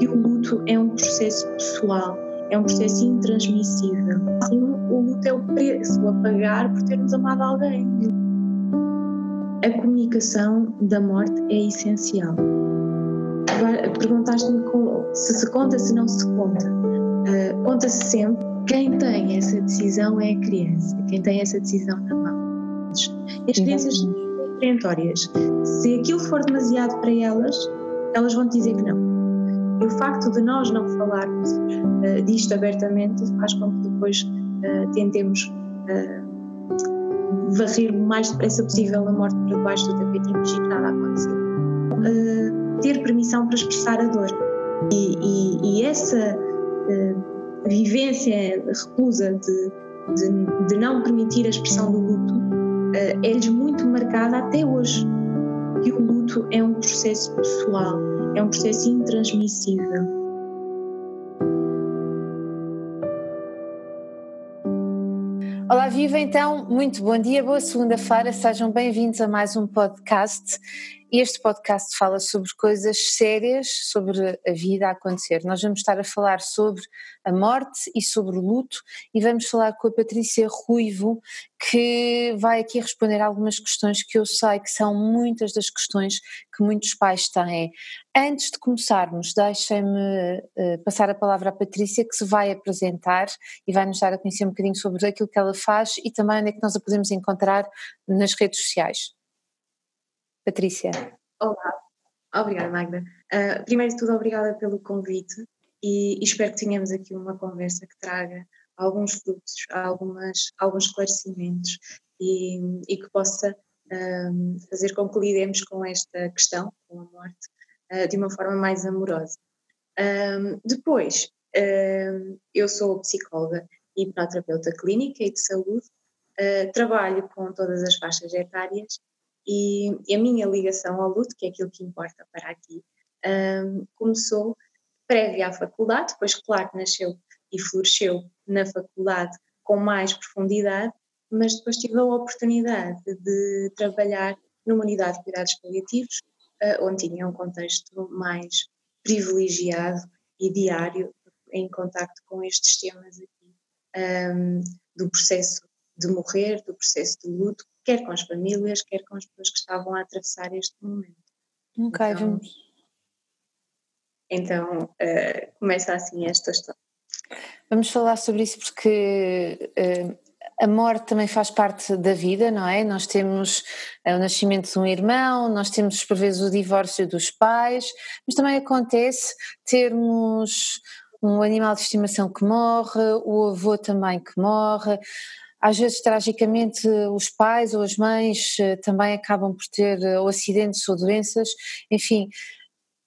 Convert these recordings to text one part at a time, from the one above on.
que o luto é um processo pessoal, é um processo intransmissível. Assim, o luto é o preço a pagar por termos amado alguém. A comunicação da morte é essencial. Perguntaste-me se se conta, se não se conta. Uh, Conta-se sempre. Quem tem essa decisão é a criança, quem tem essa decisão na mão. As crianças são perentórias. Se aquilo for demasiado para elas, elas vão dizer que não. E o facto de nós não falarmos uh, disto abertamente faz com que depois uh, tentemos uh, varrer o mais depressa possível a morte para debaixo do tapete e fingir nada aconteceu. Ter permissão para expressar a dor. E, e, e essa vivência reclusa de, de, de, não permitir a expressão do luto é-lhes muito marcada até hoje. E o luto é um processo pessoal é um processo intransmissível. Olá, viva então, muito bom dia, boa segunda-feira, sejam bem-vindos a mais um podcast. Este podcast fala sobre coisas sérias, sobre a vida a acontecer. Nós vamos estar a falar sobre a morte e sobre o luto e vamos falar com a Patrícia Ruivo, que vai aqui responder algumas questões que eu sei que são muitas das questões que muitos pais têm. Antes de começarmos, deixem-me uh, passar a palavra à Patrícia, que se vai apresentar e vai nos dar a conhecer um bocadinho sobre aquilo que ela faz e também onde é que nós a podemos encontrar nas redes sociais. Patrícia. Olá, obrigada Magda. Uh, primeiro de tudo, obrigada pelo convite e, e, espero que tenhamos aqui uma conversa que traga alguns frutos, algumas, alguns esclarecimentos e, e que possa um, fazer com que lidemos com esta questão, com a morte, uh, de uma forma mais amorosa. Um, depois, um, eu sou psicóloga e hipnoterapeuta clínica e de saúde, uh, trabalho com todas as faixas etárias e, a minha ligação ao luto, que é aquilo que importa para aqui, um, começou prévia à faculdade, depois, claro, nasceu e floresceu na faculdade com mais profundidade, mas depois tive a oportunidade de trabalhar numa unidade de cuidados paliativos, uh, onde tinha um contexto mais privilegiado e diário em contacto com estes temas aqui, um, do processo de morrer, do processo de luto, quer com as famílias, quer com as pessoas que estavam a atravessar este momento. Ok, então, vamos. Então, uh, começa assim esta história. Vamos falar sobre isso porque uh, a morte também faz parte da vida, não é? Nós temos uh, o nascimento de um irmão, nós temos por vezes o divórcio dos pais, mas também acontece termos um animal de estimação que morre, o avô também que morre, às vezes, tragicamente, os pais ou as mães eh, também acabam por ter eh, ou acidentes ou doenças, enfim.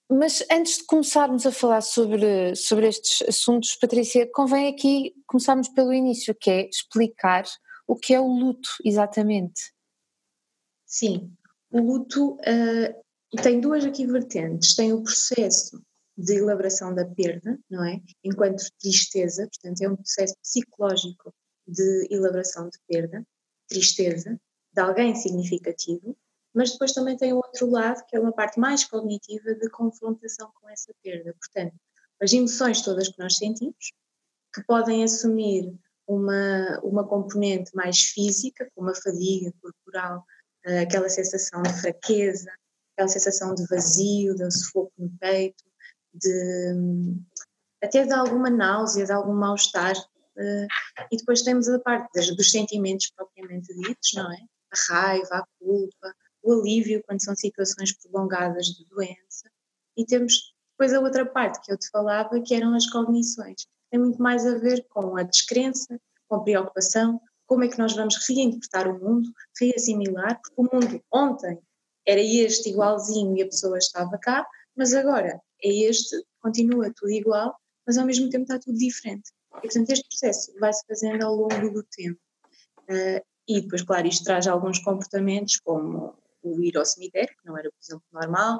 Mas antes de começarmos a falar sobre, sobre estes assuntos, Patrícia, convém aqui começarmos pelo início, que é explicar o que é o luto, exatamente. Sim, o luto uh, tem duas aqui vertentes. Tem o processo de elaboração da perda, não é? Enquanto tristeza, portanto, é um processo psicológico de elaboração de perda, tristeza, de alguém significativo, mas depois também tem o outro lado, que é uma parte mais cognitiva de confrontação com essa perda. Portanto, as emoções todas que nós sentimos, que podem assumir uma, uma componente mais física, como a fadiga corporal, eh, aquela sensação de fraqueza, aquela sensação de vazio, de sufoco no peito, de, até de alguma náusea, de algum mal-estar e depois temos a parte dos sentimentos propriamente ditos, não é? A raiva, a culpa, o alívio quando são situações prolongadas de doença. E temos depois a outra parte que eu te falava, que eram as cognições. Tem muito mais a ver com a descrença, com a preocupação, como é que nós vamos reinterpretar o mundo, reassimilar, porque o mundo ontem era este igualzinho e a pessoa estava cá, mas agora é este, continua tudo igual, mas ao mesmo tempo está tudo diferente. E, portanto, este processo vai-se fazendo ao longo do tempo. Uh, e depois, claro, isto traz alguns comportamentos, como o ir ao cemitério, que não era, por exemplo, normal,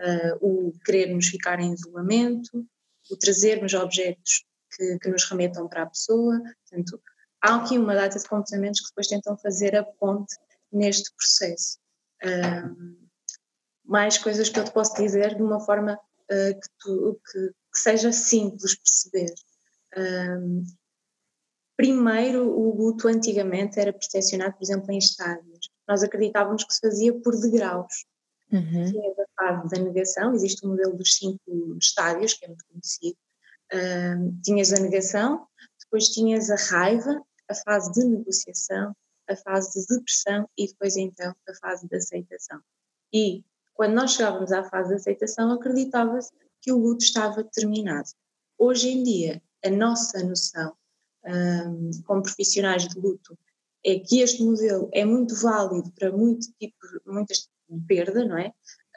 uh, o querermos ficar em isolamento, o trazermos objetos que, que, nos remetam para a pessoa. Portanto, há aqui uma data de comportamentos que depois tentam fazer a ponte neste processo. Mais coisas que eu te posso dizer de uma forma uh, que, tu, que, que seja simples perceber. Um, primeiro, o luto antigamente era percepcionado, por exemplo, em estádios. Nós acreditávamos que se fazia por degraus. Uhum. Tinhas a fase da negação, existe o modelo dos cinco estádios, que é muito conhecido. Um, tinhas a negação, depois tinhas a raiva, a fase de negociação, a fase de depressão e depois então a fase de aceitação. E quando nós chegávamos à fase de aceitação, acreditava-se que o luto estava terminado. Hoje em dia, a nossa noção um, como profissionais de luto é que este modelo é muito válido para muito tipo, muitas de perda, não é?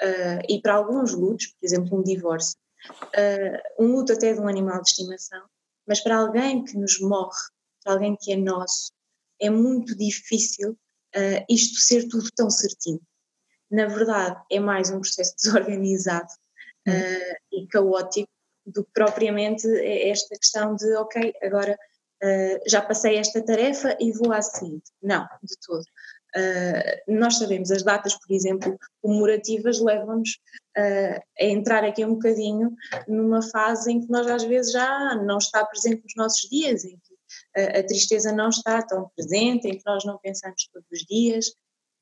Uh, e para alguns lutos, por exemplo, um divórcio, uh, um luto até de um animal de estimação, mas para alguém que nos morre, para alguém que é nosso, é muito difícil uh, isto ser tudo tão certinho. Na verdade, é mais um processo desorganizado uh, e caótico do que propriamente esta questão de, ok, agora uh, já passei esta tarefa e vou à seguinte. Não, de todo. Uh, nós sabemos, as datas, por exemplo, comemorativas levam-nos uh, a entrar aqui um bocadinho numa fase em que nós às vezes já não está presente nos nossos dias, em que a, a tristeza não está tão presente, em que nós não pensamos todos os dias,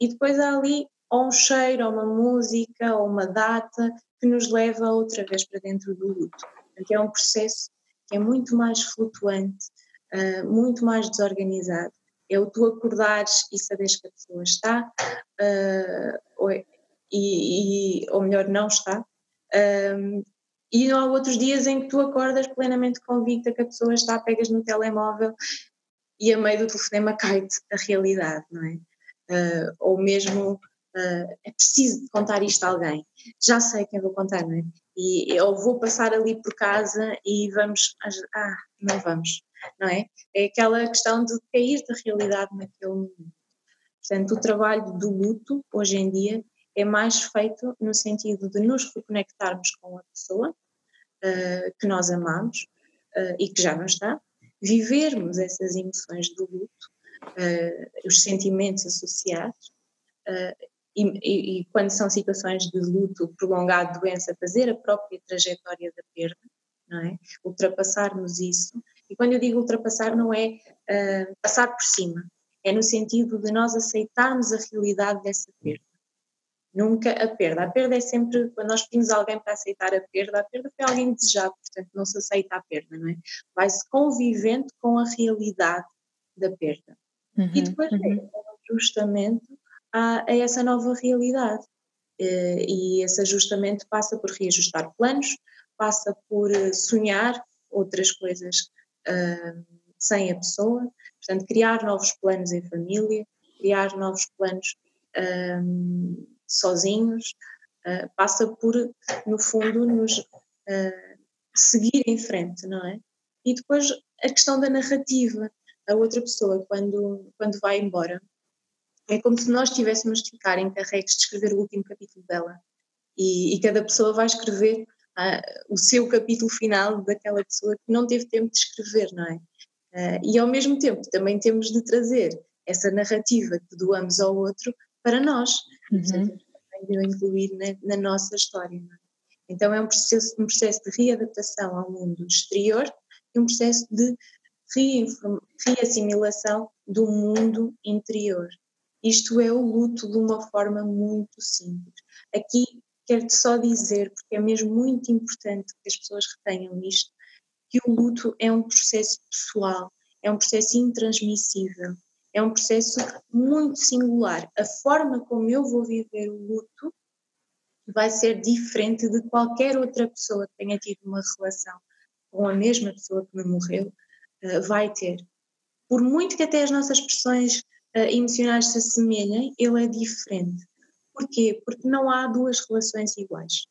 e depois há ali ou um cheiro, ou uma música, ou uma data que nos leva outra vez para dentro do luto. Portanto, é um processo que é muito mais flutuante, uh, muito mais desorganizado. É o tu acordares e saberes que a pessoa está, uh, ou, e, e, ou melhor, não está. Um, e não há outros dias em que tu acordas plenamente convicta que a pessoa está, pegas no telemóvel e a meio do telefonema cai-te a realidade, não é? Uh, ou mesmo uh, é preciso contar isto a alguém. Já sei quem vou contar, não é? E eu vou passar ali por casa e vamos. Ah, não vamos, não é? É aquela questão de cair da realidade naquele momento. Portanto, o trabalho do luto, hoje em dia, é mais feito no sentido de nos reconectarmos com a pessoa uh, que nós amamos uh, e que já não está, vivermos essas emoções do luto, uh, os sentimentos associados e, e, e, quando são situações de luto prolongado, doença, fazer a própria trajetória da perda, não é? Ultrapassarmos isso. E quando eu digo ultrapassar, não é uh, passar por cima, é no sentido de nós aceitarmos a realidade dessa perda. Nunca a perda. A perda é sempre, quando nós pedimos alguém para aceitar a perda, a perda foi alguém desejado, portanto não se aceita a perda, não é? Vai-se convivendo com a realidade da perda. Uhum, e depois uhum. é justamente a, a essa nova realidade. Eh, e esse ajustamento passa por reajustar planos, passa por eh, sonhar outras coisas sem a pessoa, portanto, criar novos planos em família, criar novos planos sozinhos, uh, passa por, no fundo, nos seguir em frente, não é? E depois a questão da narrativa. A outra pessoa, quando, quando vai embora, é como se nós tivéssemos de ficar encarregues de escrever o último capítulo dela. E, e cada pessoa vai escrever uh, o seu capítulo final daquela pessoa que não teve tempo de escrever, não é? Uh, e ao mesmo tempo também temos de trazer essa narrativa que doamos ao outro para nós. Uhum. Portanto, de incluir na, na, nossa história. É? Então é um processo, um processo de readaptação ao mundo exterior e um processo de reassimilação do mundo interior. Isto é o luto de uma forma muito simples. Aqui quero-te só dizer, porque é mesmo muito importante que as pessoas retenham isto, que o luto é um processo pessoal, é um processo intransmissível, é um processo muito singular. A forma como eu vou viver o luto vai ser diferente de qualquer outra pessoa que tenha tido uma relação com a mesma pessoa que me morreu, eh, vai ter. Por muito que até as nossas expressões uh, emocionais se assemelhem, ele é diferente. Porquê? Porque não há duas relações iguais.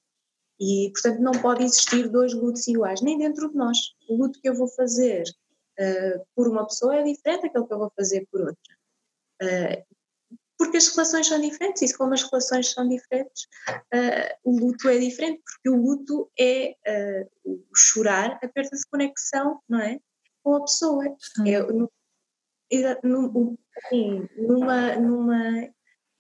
E, portanto, não pode existir dois lutos iguais, nem dentro de nós. O luto que eu vou fazer uh, por uma pessoa é diferente daquele que eu vou fazer por outra. Uh, porque as relações são diferentes e como as relações são diferentes, uh, o luto é diferente, porque o luto é o chorar, a perda de conexão, não é? Com a pessoa. É, no, no, assim, numa, numa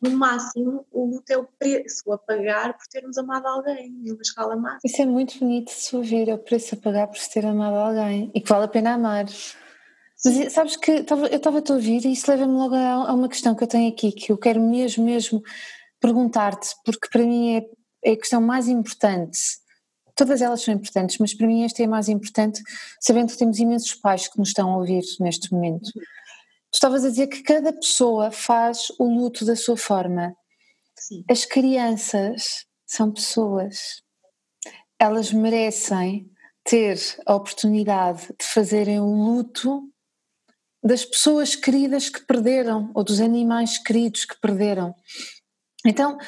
no máximo, o luto é o preço a pagar por termos amado alguém, numa escala máxima. Isso é muito bonito de se ouvir, é o preço a pagar por ter amado alguém e que vale a pena amar. Mas sabes que eu estava-te a ouvir e isso leva-me logo a, uma questão que eu tenho aqui, que eu quero mesmo, mesmo perguntar-te, porque para mim é, é a questão mais importante. Todas elas são importantes, mas para mim esta é a mais importante, sabendo que temos imensos pais que nos estão a ouvir neste momento. Tu estavas a dizer que cada pessoa faz o luto da sua forma. Sim. As crianças são pessoas. Elas merecem ter a oportunidade de fazerem o luto das pessoas queridas que perderam ou dos animais queridos que perderam. Então,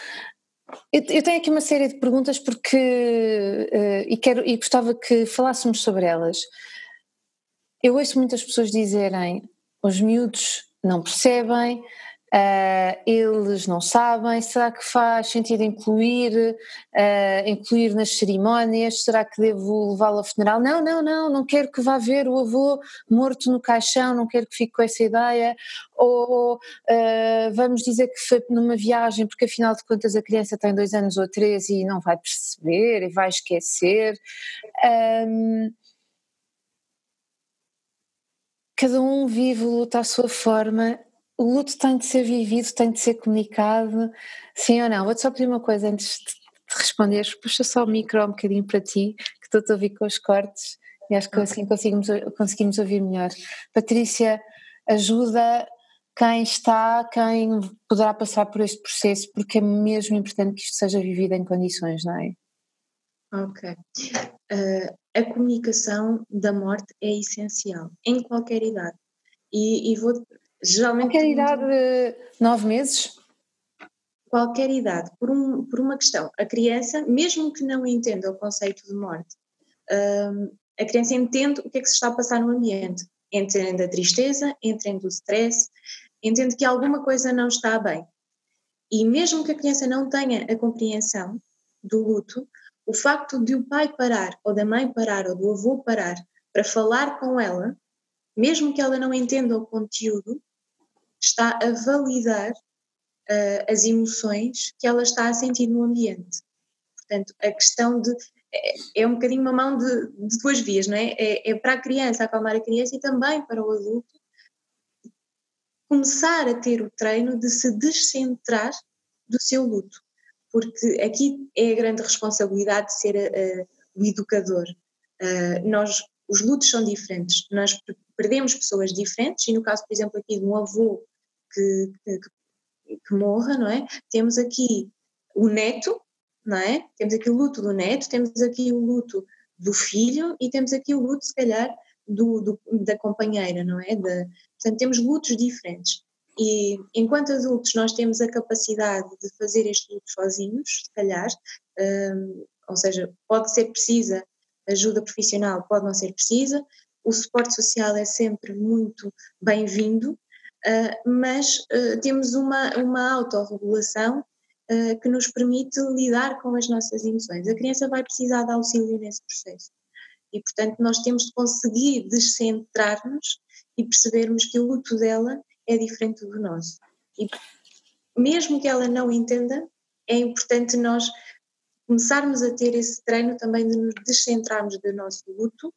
eu tenho aqui uma série de perguntas porque uh, e quero e gostava que falássemos sobre elas. Eu ouço muitas pessoas dizerem os miúdos não percebem, uh, eles não sabem, será que faz sentido incluir, uh, incluir nas cerimónias, será que devo levá-lo ao funeral? Não, não, não, não quero que vá ver o avô morto no caixão, não quero que fique com essa ideia, ou uh, vamos dizer que foi numa viagem porque afinal de contas a criança tem dois anos ou três e não vai perceber e vai esquecer. Um, cada um vive o luto à sua forma. O luto tem de ser vivido, tem de ser comunicado, sim ou não? Vou-te só pedir uma coisa antes de responderes, puxa só o micro um bocadinho para ti, que estou a ouvir com os cortes e acho que assim conseguimos, conseguimos ouvir melhor. Patrícia, ajuda quem está, quem poderá passar por este processo, porque é mesmo importante que isto seja vivido em condições, não é? Ok. Uh, a comunicação da morte é essencial, em qualquer idade. E, e vou. Geralmente. Qualquer idade, nove meses? Qualquer idade, por, um, por uma questão. A criança, mesmo que não entenda o conceito de morte, uh, a criança entende o que é que se está a passar no ambiente. Entende a tristeza, entende o stress, entende que alguma coisa não está bem. E mesmo que a criança não tenha a compreensão do luto, o facto de o pai parar, ou da mãe parar, ou do avô parar, para falar com ela, mesmo que ela não entenda o conteúdo, está a validar uh, as emoções que ela está a sentir no ambiente. Portanto, a questão de. É, é um bocadinho uma mão de, de, duas vias, não é? é? É para a criança, acalmar a criança e também para o adulto começar a ter o treino de se descentrar do seu luto porque aqui é a grande responsabilidade de ser uh, o educador. Uh, nós, os lutos são diferentes, nós perdemos pessoas diferentes, e no caso, por exemplo, aqui de um avô que, que, que morra, não é? Temos aqui o neto, não é? Temos aqui o luto do neto, temos aqui o luto do filho e temos aqui o luto, se calhar, do, do da companheira, não é? Da, portanto, temos lutos diferentes. E enquanto adultos nós temos a capacidade de fazer este luto sozinhos, se calhar, um, ou seja, pode ser precisa ajuda profissional, pode não ser precisa, o suporte social é sempre muito bem-vindo, uh, mas uh, temos uma, uma autorregulação uh, que nos permite lidar com as nossas emoções. A criança vai precisar de auxílio nesse processo. E, portanto, nós temos de conseguir descentrar-nos e percebermos que o luto dela é diferente do nosso. E mesmo que ela não entenda, é importante nós começarmos a ter esse treino também de nos descentrarmos do nosso luto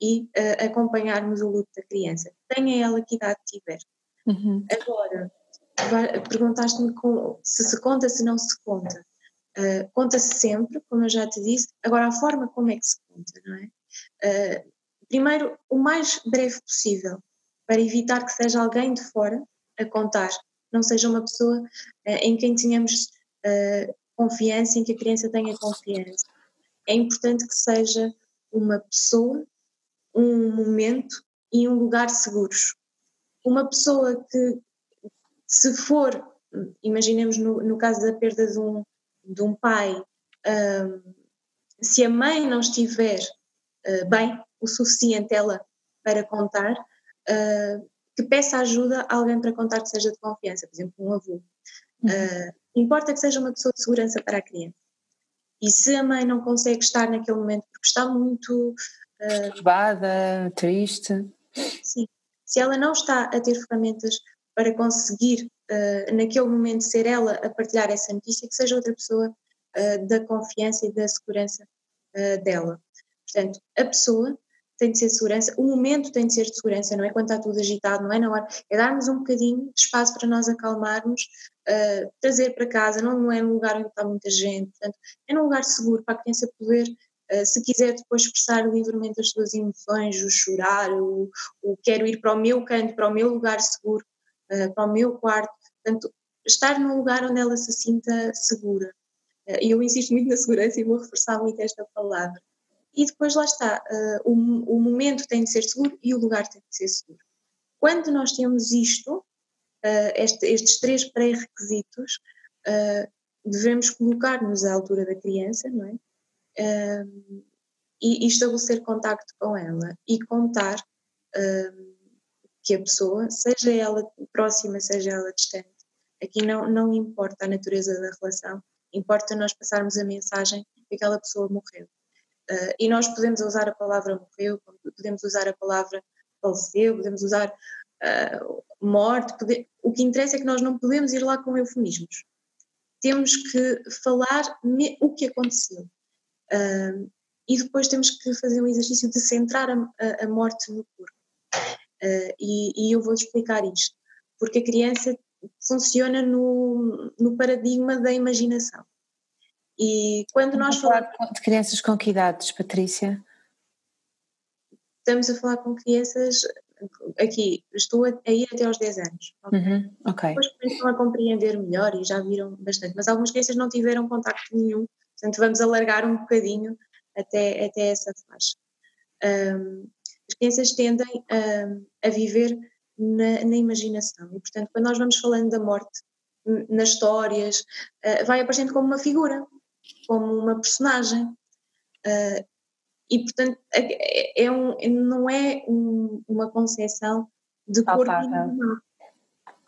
e uh, acompanharmos o luto da criança, tenha ela que idade tiver. Uhum. Agora, perguntaste-me se se conta, se não se conta. Uh, Conta-se sempre, como eu já te disse, agora a forma como é que se conta, não é? Uh, primeiro, o mais breve possível, para evitar que seja alguém de fora a contar, não seja uma pessoa uh, em quem tenhamos uh, confiança, em que a criança tenha confiança. É importante que seja uma pessoa, um momento e um lugar seguros. Uma pessoa que, se for, imaginemos no, no caso da perda de um, de um pai, uh, se a mãe não estiver bem o suficiente ela para contar, uh, que peça ajuda a alguém para contar que seja de confiança, por exemplo, um avô. Uh, importa que seja uma pessoa de segurança para a criança. E se a mãe não consegue estar naquele momento porque está muito. Uh, triste. Sim. Se ela não está a ter ferramentas para conseguir uh, naquele momento ser ela a partilhar essa notícia, que seja outra pessoa da confiança e da segurança dela. Portanto, a pessoa tem de ser segurança, o momento tem de ser de segurança, não é quando está tudo agitado, não é na hora, é darmos um bocadinho de espaço para nós acalmarmos, uh, trazer para casa, não, é num lugar onde está muita gente, portanto, é num lugar seguro para a criança poder, uh, se quiser depois expressar livremente as suas emoções, o chorar, o, o quero ir para o meu canto, para o meu lugar seguro, uh, para o meu quarto, portanto, estar num lugar onde ela se sinta segura. E eu insisto muito na segurança e vou reforçar muito esta palavra e depois lá está, uh, o, o, momento tem de ser seguro e o lugar tem de ser seguro. Quando nós temos isto, uh, este, estes três pré-requisitos, uh, devemos colocar-nos à altura da criança, não é? E, e, estabelecer contacto com ela e contar que a pessoa, seja ela próxima, seja ela distante, aqui não, não importa a natureza da relação, importa nós passarmos a mensagem que aquela pessoa morreu Uh, e nós podemos usar a palavra morreu, podemos usar a palavra faleceu, podemos usar uh, morte. Pode... O que interessa é que nós não podemos ir lá com eufemismos. Temos que falar me... o que aconteceu. Uh, e depois temos que fazer um exercício de centrar a, a, morte no corpo. E, e, eu vou explicar isto. Porque a criança funciona no, no paradigma da imaginação. E quando nós falamos. de crianças com que idades, Patrícia? Estamos a falar com crianças. Aqui, estou a ir até aos 10 anos. Okay? Uhum, okay. Depois começam a compreender melhor e já viram bastante. Mas algumas crianças não tiveram contacto nenhum, portanto, vamos alargar um bocadinho até, até essa faixa. Um, as crianças tendem a, a viver na, na, imaginação e, portanto, quando nós vamos falando da morte nas histórias, uh, vai aparecendo como uma figura como uma personagem. Uh, e, portanto, é, é, é um, não é um, uma concepção de corpo animal.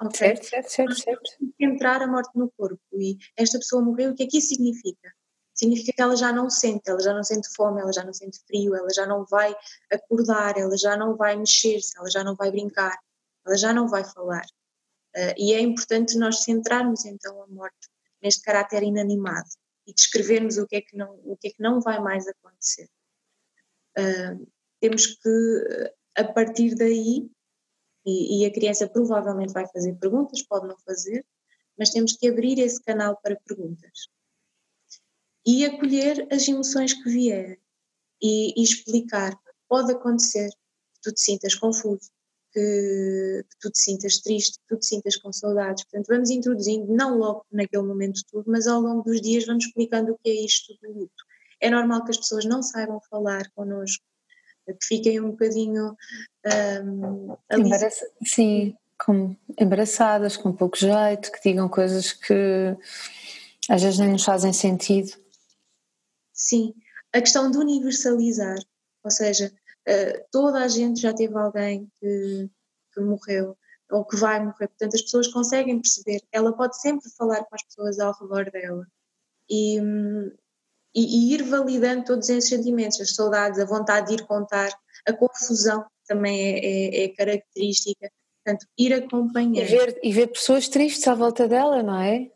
Okay? Certo, certo, certo, certo. Entrar a morte no corpo e esta pessoa morreu, o que é que isso significa? Significa que ela já não sente, ela já não sente fome, ela já não sente frio, ela já não vai acordar, ela já não vai mexer-se, ela já não vai brincar, ela já não vai falar. Uh, e é importante nós centrarmos então a morte neste caráter inanimado e descrevermos o que é que não, o que é que não vai mais acontecer. Uh, temos que, a partir daí, e, e, a criança provavelmente vai fazer perguntas, pode não fazer, mas temos que abrir esse canal para perguntas. E acolher as emoções que vierem e, e explicar. Pode acontecer que tu te sintas confuso, que, que, tu te sintas triste, que tu te sintas com saudades. Portanto, vamos introduzindo, não logo naquele momento tudo, mas ao longo dos dias vamos explicando o que é isto do luto. É normal que as pessoas não saibam falar connosco, que fiquem um bocadinho. Um, Embaraça sim, com, embaraçadas, com pouco jeito, que digam coisas que às vezes nem nos fazem sentido. Sim, a questão de universalizar, ou seja, uh, toda a gente já teve alguém que, que morreu ou que vai morrer, portanto as pessoas conseguem perceber, ela pode sempre falar com as pessoas ao redor dela e, e, e ir validando todos esses sentimentos, as saudades, a vontade de ir contar, a confusão também é, é, é característica, portanto ir acompanhar. E ver, e ver pessoas tristes à volta dela, não é?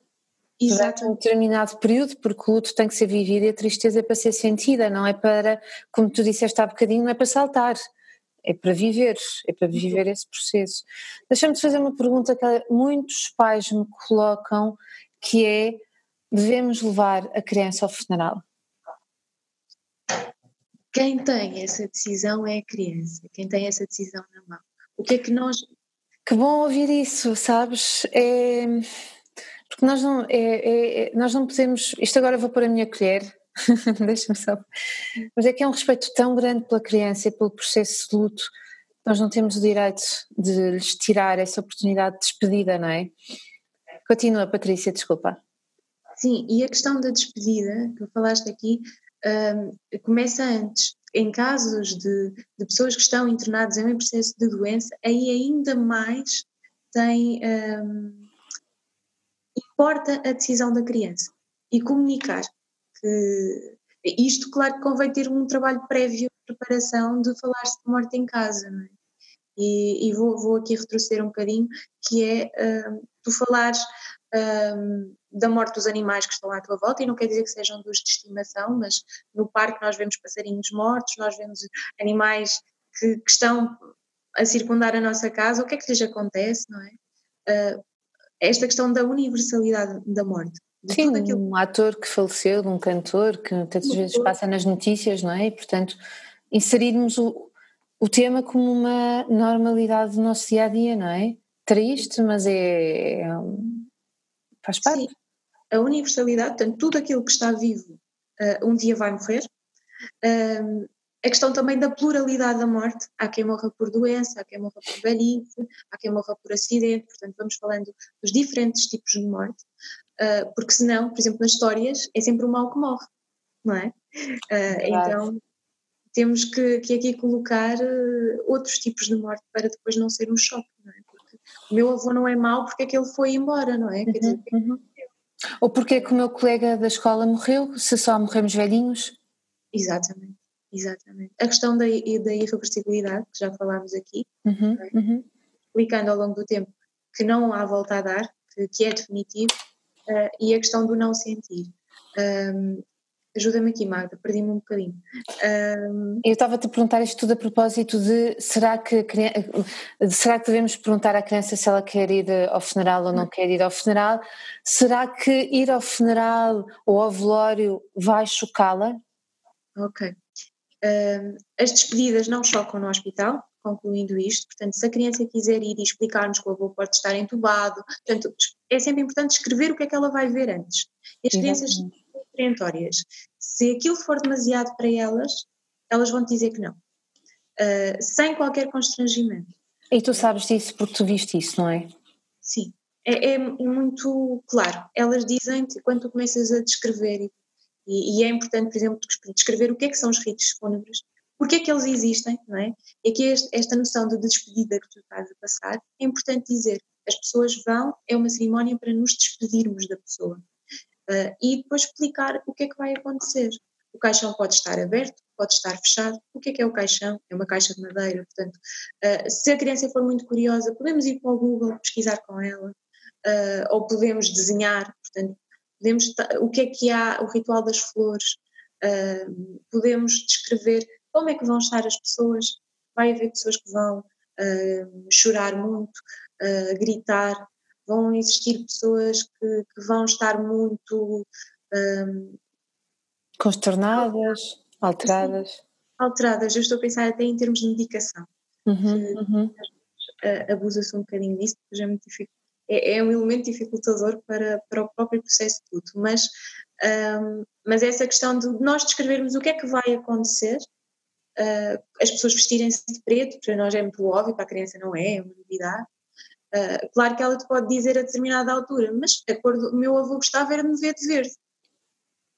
Durante um determinado período, porque o luto tem que ser vivido e a tristeza é para ser sentida, não é para, como tu disseste há bocadinho, não é para saltar, é para viver, é para viver esse processo. Deixa-me fazer uma pergunta que muitos pais me colocam, que é, devemos levar a criança ao funeral? Quem tem essa decisão é a criança, quem tem essa decisão na mão. O que é que nós... Que bom ouvir isso, sabes? É porque nós não, é, é, é, nós não podemos. Isto agora vou pôr a minha colher, deixa-me só. Mas é que é um respeito tão grande pela criança e pelo processo de luto, nós não temos o direito de lhes tirar essa oportunidade de despedida, não é? Continua, Patrícia, desculpa. Sim, e a questão da despedida que falaste aqui um, começa antes. Em casos de, de, pessoas que estão internadas em um processo de doença, aí ainda mais tem. Um, importa a decisão da criança e comunicar que isto, claro que convém ter um trabalho prévio de preparação de falar-se de morte em casa, é? E, e vou, vou, aqui retroceder um bocadinho, que é uh, tu falares um, da morte dos animais que estão à tua volta, e não quer dizer que sejam dos de estimação, mas no parque nós vemos passarinhos mortos, nós vemos animais que, que estão a circundar a nossa casa, o que é que lhes acontece, não é? Uh, esta questão da universalidade da morte. Sim, um ator que faleceu, um cantor que tantas vezes passa nas notícias, não é? E, portanto, inserirmos o, o tema como uma normalidade do nosso dia a dia, não é? Triste, mas é, é faz parte. Sim, a universalidade, portanto, tudo aquilo que está vivo uh, um dia vai morrer. Uh, a questão também da pluralidade da morte. Há quem morra por doença, há quem morra por velhice, há quem morra por acidente, portanto, vamos falando dos diferentes tipos de morte, uh, porque senão, por exemplo, nas histórias, é sempre o mal que morre, não é? Uh, então, temos que, que aqui colocar uh, outros tipos de morte para depois não ser um choque, não é? Porque o meu avô não é mau porque é que ele foi embora, não é? Quer dizer, é uhum, uhum. Ou porque é que o meu colega da escola morreu, se só morremos velhinhos? Exatamente, exatamente. A questão da, da irreversibilidade, que já falámos aqui, uhum, é? uhum. explicando ao longo do tempo que não há volta a dar, que, que é definitivo, uh, e a questão do não sentir. Um, Ajuda-me aqui, Magda, perdi-me um bocadinho. Um... Eu estava-te a perguntar isto tudo a propósito de será que, será que devemos perguntar à criança se ela quer ir ao funeral ou não quer ir ao funeral? Será que ir ao funeral ou ao velório vai chocá-la? Ok. Um, as despedidas não chocam no hospital, concluindo isto, portanto, se a criança quiser ir e explicar-nos que o avô pode estar entubado, portanto, é sempre importante escrever o que é que ela vai ver antes. E as crianças perentórias. Se aquilo for demasiado para elas, elas vão dizer que não, uh, sem qualquer constrangimento. E tu sabes disso porque tu viste isso, não é? Sim, é, é muito claro. Elas dizem-te quando tu começas a descrever, e, e, é importante, por exemplo, descrever o que é que são os ritos fúnebres, porque é que eles existem, não é? E aqui esta noção de despedida que tu estás a passar, é importante dizer, as pessoas vão, é uma cerimónia para nos despedirmos da pessoa uh, e depois explicar o que é que vai acontecer. O caixão pode estar aberto, pode estar fechado. O que é que é o caixão? É uma caixa de madeira, portanto, uh, se a criança for muito curiosa, podemos ir para o Google pesquisar com ela, uh, ou podemos desenhar, portanto, podemos, o que é que há, o ritual das flores, uh, podemos descrever como é que vão estar as pessoas, vai haver pessoas que vão chorar muito, gritar, vão existir pessoas que, que vão estar muito um, consternadas, alteradas. Sim, alteradas, eu estou a pensar até em termos de medicação. Uhum, uhum. Abusa-se um bocadinho disso, é, muito é, é, um elemento dificultador para, para o próprio processo de tudo, mas, um, mas essa questão de nós descrevermos o que é que vai acontecer, uh, as pessoas vestirem-se de preto, para nós é muito óbvio, para a criança não é, é uma novidade, Uh, claro que ela te pode dizer a determinada altura, mas a cor do meu avô gostava era de me ver de verde.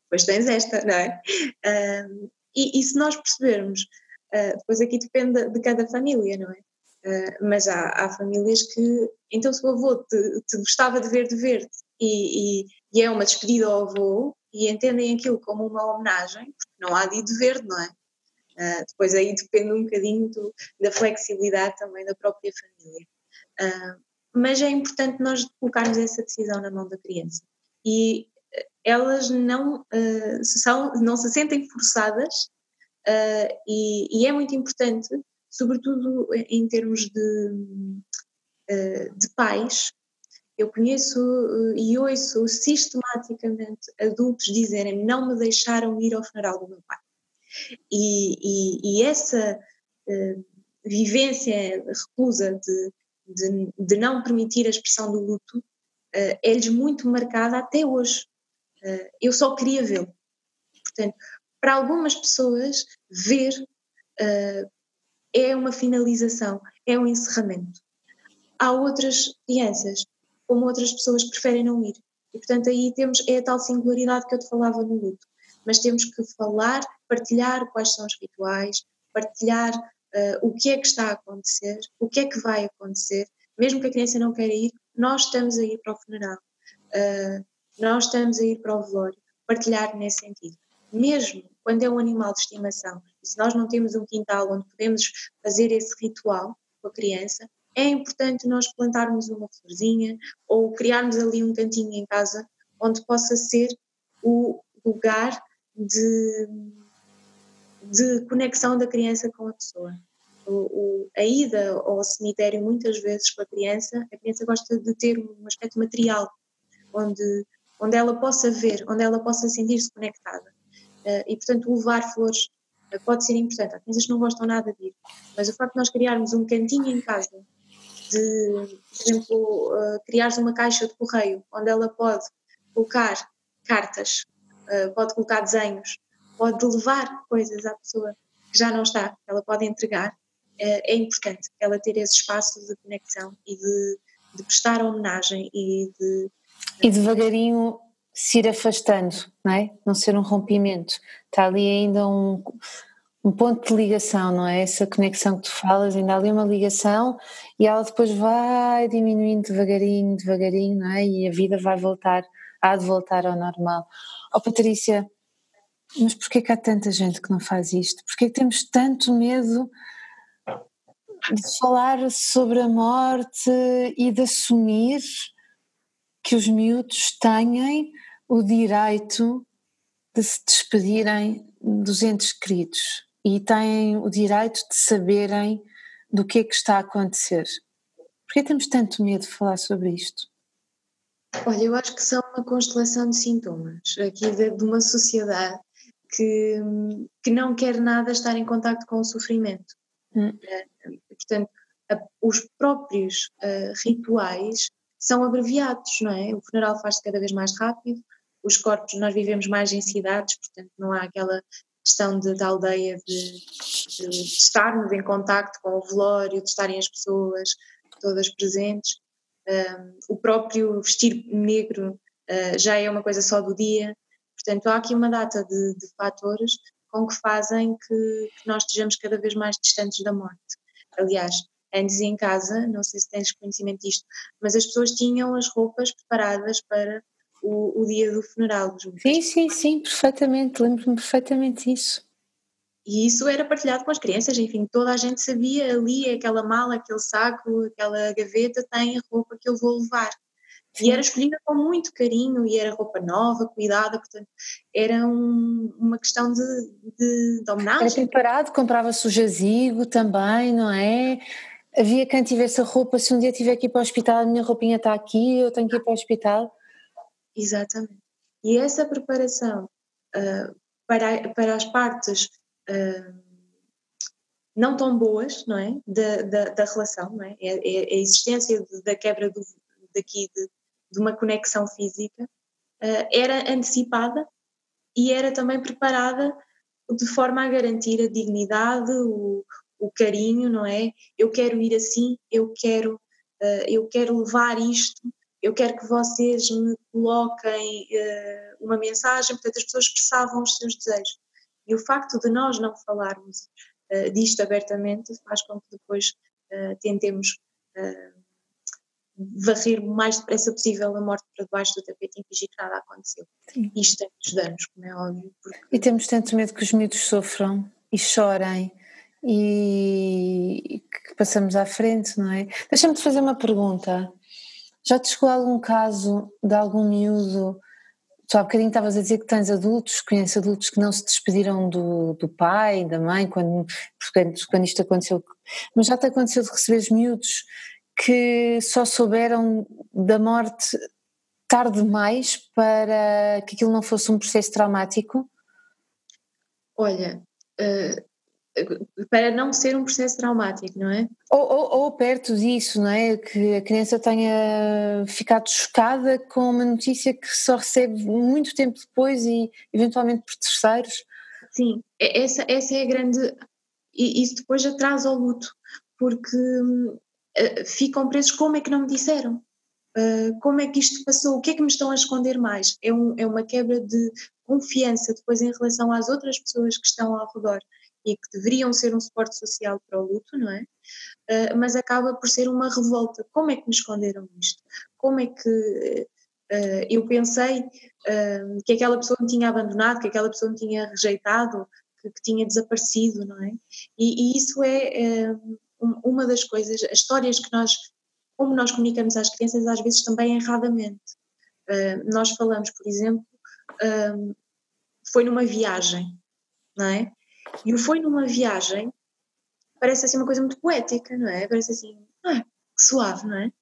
Depois tens esta, não é? Uh, e, e, se nós percebermos, uh, depois aqui depende de, de, cada família, não é? Mas há, há, famílias que, então se o avô te, te gostava de ver de verde e, e, e, é uma despedida ao avô e entendem aquilo como uma homenagem, porque não há de ir de verde, não é? Uh, depois aí depende um bocadinho do, da flexibilidade também da própria família. Uh, mas é importante nós colocarmos essa decisão na mão da criança. E elas não, se, são, não se sentem forçadas e, e, é muito importante, sobretudo em termos de, uh, de pais, eu conheço e ouço sistematicamente adultos dizerem não me deixaram ir ao funeral do meu pai. E, e, e essa vivência reclusa de de, de não permitir a expressão do luto é-lhes muito marcada até hoje. Eu só queria vê-lo. Portanto, para algumas pessoas, ver é uma finalização, é um encerramento. Há outras crianças, como outras pessoas, que preferem não ir. E, portanto, aí temos, é a tal singularidade que eu te falava no luto. Mas temos que falar, partilhar quais são os rituais, partilhar uh, o que é que está a acontecer, o que é que vai acontecer, mesmo que a criança não queira ir, nós estamos a ir para o funeral, uh, nós estamos a ir para o velório, partilhar nesse sentido. Mesmo quando é um animal de estimação, se nós não temos um quintal onde podemos fazer esse ritual com a criança, é importante nós plantarmos uma florzinha ou criarmos ali um cantinho em casa onde possa ser o lugar de, de conexão da criança com a pessoa. O, o, a ida ao cemitério, muitas vezes com a criança, a criança gosta de ter um aspecto material, onde, onde ela possa ver, onde ela possa sentir-se conectada. Uh, e, portanto, levar flores uh, pode ser importante. Há crianças que não gostam nada de ir, mas o facto de nós criarmos um cantinho em casa, de, por exemplo, uh, criares uma caixa de correio, onde ela pode colocar cartas, pode colocar desenhos, pode levar coisas à pessoa que já não está, ela pode entregar, é importante ela ter esse espaço de conexão e de, de prestar homenagem e de. E devagarinho se ir afastando, não é? Não ser um rompimento. Está ali ainda um, um ponto de ligação, não é? Essa conexão que tu falas, ainda há ali uma ligação e ela depois vai diminuindo devagarinho, devagarinho, não é? E a vida vai voltar, há de voltar ao normal. Oh Patrícia, mas porquê que há tanta gente que não faz isto? Porquê que temos tanto medo de falar sobre a morte e de assumir que os miúdos têm o direito de se despedirem dos entes queridos e têm o direito de saberem do que é que está a acontecer. Por que temos tanto medo de falar sobre isto? Olha, eu acho que são uma constelação de sintomas aqui de, de uma sociedade que, que não quer nada estar em contato com o sofrimento. Hum. Eh, portanto, os próprios uh, rituais são abreviados, não é? O funeral faz-se cada vez mais rápido, os corpos, nós vivemos mais em cidades, portanto não há aquela questão de, da aldeia de, de, estarmos em contacto com o velório, de estarem as pessoas todas presentes. Um, o próprio vestir negro uh, já é uma coisa só do dia, portanto há aqui uma data de, de fatores com que fazem que, que, nós estejamos cada vez mais distantes da morte. Aliás, antes em casa, não sei se tens conhecimento disto, mas as pessoas tinham as roupas preparadas para o, o dia do funeral. Sim, sim, sim, perfeitamente, lembro-me perfeitamente disso. E isso era partilhado com as crianças, enfim, toda a gente sabia ali, aquela mala, aquele saco, aquela gaveta tem a roupa que eu vou levar. Sim. E era escolhida com muito carinho e era roupa nova, cuidada, portanto, era um, uma questão de, de, de homenagem. Era preparado, comprava-se o jazigo também, não é? Havia quem tivesse a roupa, se um dia tiver que ir para o hospital, a minha roupinha está aqui, eu tenho que ir para o hospital. Exatamente. E essa preparação uh, para, para as partes uh, não tão boas, não é? Da, da, da relação, não é? É, é? a existência de, da quebra do, daqui de, de uma conexão física uh, era antecipada e era também preparada de forma a garantir a dignidade, o, o carinho, não é? Eu quero ir assim, eu quero, uh, eu quero levar isto, eu quero que vocês me coloquem uh, uma mensagem, portanto as pessoas expressavam os seus desejos. E o facto de nós não falarmos uh, disto abertamente faz com que depois tentemos varrer o mais depressa possível a morte para debaixo do tapete e fingir que nada aconteceu. Sim. Isto tem muitos danos, como é óbvio. Porque... E temos tanto medo que os miúdos sofram e chorem e que passamos à frente, não é? Deixa-me te fazer uma pergunta. Já te chegou algum caso de algum miúdo? Tu há bocadinho estavas a dizer que tens adultos, conheces adultos que não se despediram do, do pai, da mãe, quando, quando isto aconteceu. Mas já te aconteceu de receberes miúdos que só souberam da morte tarde demais para que aquilo não fosse um processo traumático? Olha, uh, para não ser um processo traumático, não é? Ou, ou, ou, perto disso, não é? Que a criança tenha ficado chocada com uma notícia que só recebe muito tempo depois e eventualmente por terceiros. Sim, essa, essa é a grande. E isso depois atrasa o luto, porque uh, ficam presos. Como é que não me disseram? Uh, como é que isto passou? O que é que me estão a esconder mais? É, um, é uma quebra de confiança depois em relação às outras pessoas que estão ao redor e que deveriam ser um suporte social para o luto, não é? Uh, mas acaba por ser uma revolta. Como é que me esconderam isto? Como é que uh, eu pensei uh, que aquela pessoa me tinha abandonado, que aquela pessoa me tinha rejeitado, que, que tinha desaparecido, não é? E, e isso é uma das coisas, as histórias que nós, como nós comunicamos às crianças, às vezes também erradamente. Nós falamos, por exemplo, foi numa viagem, não é? E o foi numa viagem parece assim uma coisa muito poética, não é? Parece assim, ah, suave, não é?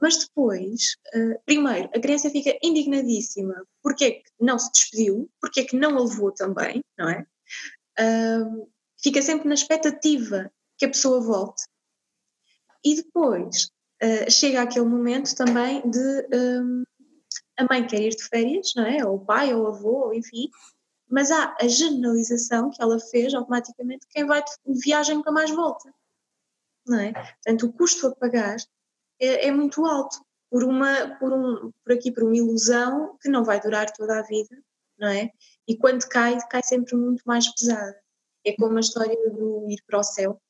Mas depois, uh, primeiro, a criança fica indignadíssima porque é que não se despediu, porque é que não a levou também, não é? Uh, fica sempre na expectativa que a pessoa volte. E depois uh, chega aquele momento também de um, a mãe quer ir de férias, não é? Ou o pai, ou o avô, ou enfim, mas há a generalização que ela fez automaticamente, quem vai de viagem nunca mais volta, não é? Portanto, o custo a pagar é, é muito alto por uma, por um, por aqui, por uma ilusão que não vai durar toda a vida, não é? E quando cai, cai sempre muito mais pesada. É como a história do ir para o céu.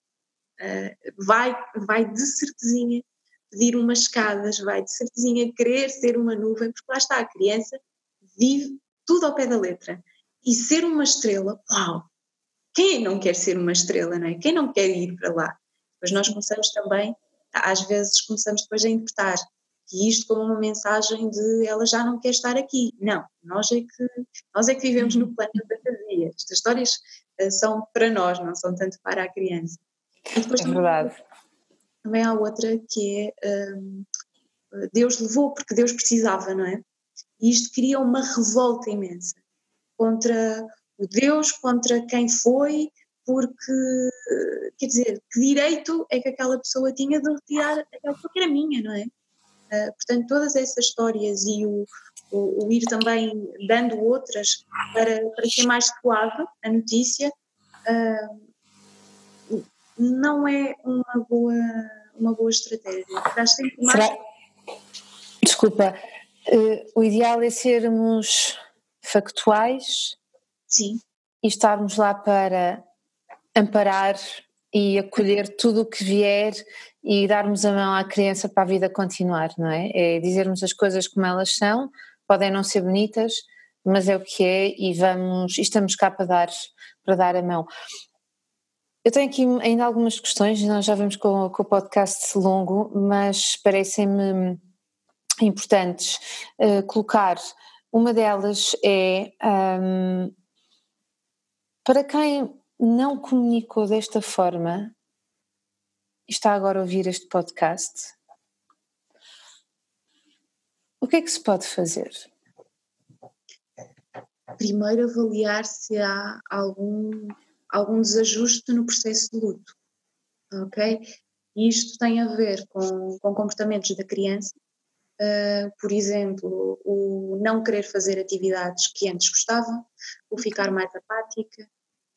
Uh, vai, vai de certezinha pedir umas escadas, vai de certezinha querer ser uma nuvem, porque lá está, a criança vive tudo ao pé da letra. E ser uma estrela, uau! Quem não quer ser uma estrela, não é? Quem não quer ir para lá? Depois nós começamos também, às vezes começamos depois a interpretar que isto como uma mensagem de ela já não quer estar aqui. Não, nós é que, nós é que vivemos no plano da fantasia. Estas histórias uh, são para nós, não são tanto para a criança. E depois é verdade. Também há outra que é um, Deus levou porque Deus precisava, não é? E isto cria uma revolta imensa contra o Deus, contra quem foi, porque, quer dizer, que direito é que aquela pessoa tinha de retirar aquela que era minha, não é? Uh, portanto, todas essas histórias e o, o, o, ir também dando outras para, para ser mais suave a notícia, uh, não é uma boa, uma boa estratégia. Mais... Será... Desculpa, uh, o ideal é sermos factuais Sim. e estarmos lá para amparar e acolher tudo o que vier e darmos a mão à criança para a vida continuar, não é? É dizermos as coisas como elas são, podem não ser bonitas, mas é o que é e vamos, e estamos cá para dar, para dar a mão. Eu tenho aqui ainda algumas questões, nós já vamos com, com o podcast longo, mas parecem-me importantes uh, colocar uma delas é um, para quem não comunicou desta forma está agora a ouvir este podcast, o que é que se pode fazer? Primeiro avaliar se há algum, algum desajuste no processo de luto, ok? Isto tem a ver com, com comportamentos da criança, Uh, por exemplo, o não querer fazer atividades que antes gostava, o ficar mais apática,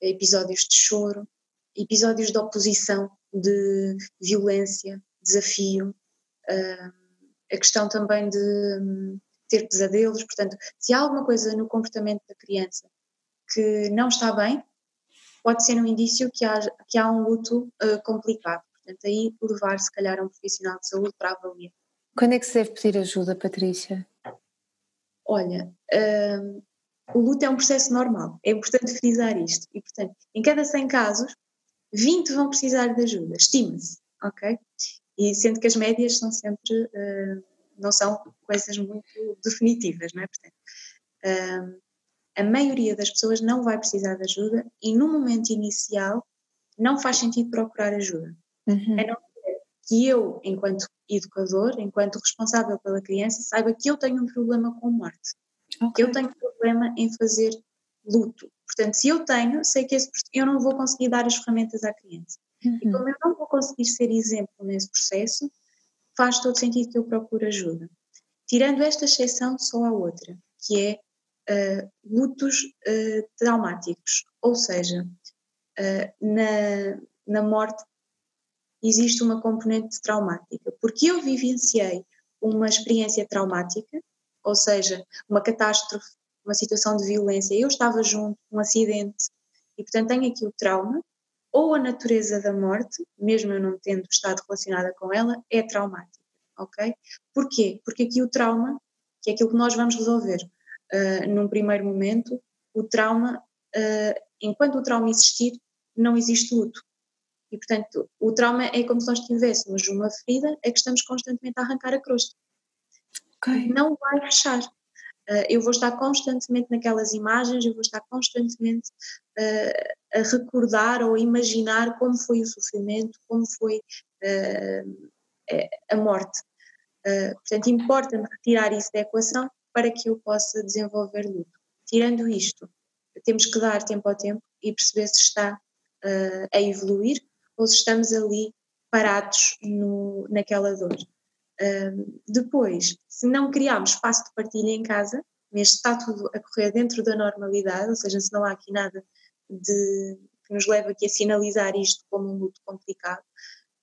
episódios de choro, episódios de oposição, de violência, desafio, uh, a questão também de um, ter pesadelos. Portanto, se há alguma coisa no comportamento da criança que não está bem, pode ser um indício que há, que há um luto uh, complicado. Portanto, aí levar, se calhar, a um profissional de saúde para avaliar. Quando é que se deve pedir ajuda, Patrícia? Olha, um, o luto é um processo normal, é importante frisar isto. E, portanto, em cada 100 casos, 20 vão precisar de ajuda, estima-se, ok? E sendo que as médias são sempre, uh, não são coisas muito definitivas, não é? Portanto, uh, a maioria das pessoas não vai precisar de ajuda e no momento inicial não faz sentido procurar ajuda. Uhum. A não ser que eu, enquanto educador, enquanto responsável pela criança, saiba que eu tenho um problema com morte. Okay. Que eu tenho problema em fazer luto. Portanto, se eu tenho, sei que esse, eu não vou conseguir dar as ferramentas à criança. Uhum. E como eu não vou conseguir ser exemplo nesse processo, faz todo sentido que eu procure ajuda. Tirando esta exceção, só há outra, que é uh, lutos uh, traumáticos. Ou seja, uh, na, na morte existe uma componente traumática, porque eu vivenciei uma experiência traumática, ou seja, uma catástrofe, uma situação de violência, eu estava junto, um acidente, e portanto tenho aqui o trauma, ou a natureza da morte, mesmo eu não tendo estado relacionada com ela, é traumática, ok? Porquê? Porque aqui o trauma, que é aquilo que nós vamos resolver uh, num primeiro momento, o trauma, uh, enquanto o trauma existir, não existe luto, E, portanto, o trauma é como se nós tivéssemos uma ferida, é que estamos constantemente a arrancar a crosta. Okay. Não vai fechar. Uh, eu vou estar constantemente naquelas imagens, eu vou estar constantemente uh, a recordar ou a imaginar como foi o sofrimento, como foi uh, a morte. portanto, importa-me retirar isso da equação para que eu possa desenvolver luto. Tirando isto, temos que dar tempo ao tempo e perceber se está a evoluir ou se estamos ali parados no, naquela dor. Uh, depois, se não criarmos espaço de partilha em casa, mesmo está tudo a correr dentro da normalidade, ou seja, se não há aqui nada de, que nos leve aqui a sinalizar isto como um luto complicado,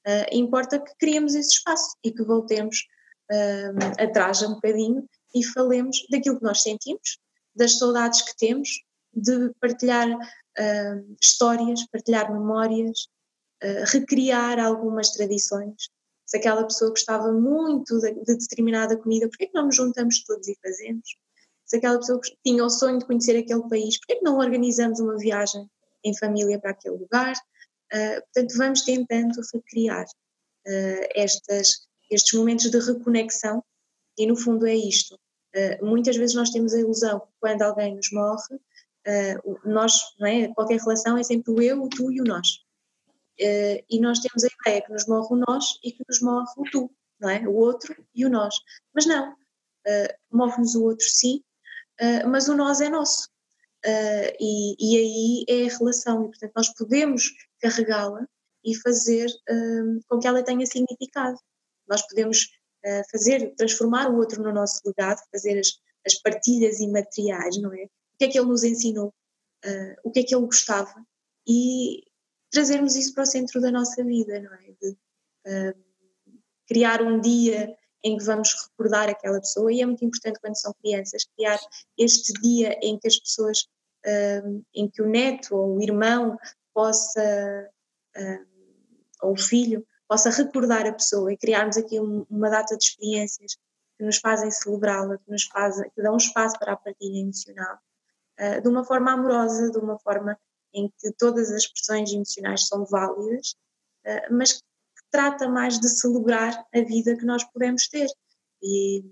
uh, importa que criemos esse espaço e que voltemos uh, atrás um bocadinho e falemos daquilo que nós sentimos, das saudades que temos, de partilhar histórias, partilhar memórias, recriar algumas tradições. Se aquela pessoa gostava muito de, de determinada comida, por que não nos juntamos todos e fazemos? Se aquela pessoa tinha o sonho de conhecer aquele país, por que não organizamos uma viagem em família para aquele lugar? Uh, portanto, vamos tentando recriar uh, estas, estes momentos de reconexão e, no fundo, é isto. Uh, muitas vezes nós temos a ilusão que quando alguém nos morre, nós, não é? qualquer relação é sempre o eu, o tu e o nós. Uh, e nós temos a ideia que nos morre o nós e que nos morre o tu, não é? O outro e o nós. Mas não, uh, morre-nos o outro sim, uh, mas o nós é nosso. E, e, aí é a relação, e portanto nós podemos carregá-la e fazer com que ela tenha significado. Nós podemos fazer, transformar o outro no nosso legado, fazer as, as partilhas imateriais, não é? O que é que ele nos ensinou, o que é que ele gostava, e trazermos isso para o centro da nossa vida, não é? De uh, criar um dia em que vamos recordar aquela pessoa e é muito importante quando são crianças criar este dia em que as pessoas, uh, em que o neto ou o irmão possa, uh, ou o filho, possa recordar a pessoa e criarmos aqui um, uma data de experiências que nos fazem celebrá-la, que nos fazem, que dão espaço para a partilha emocional, uh, de uma forma amorosa, de uma forma em que todas as expressões emocionais são válidas, eh, mas que trata mais de celebrar a vida que nós podemos ter. E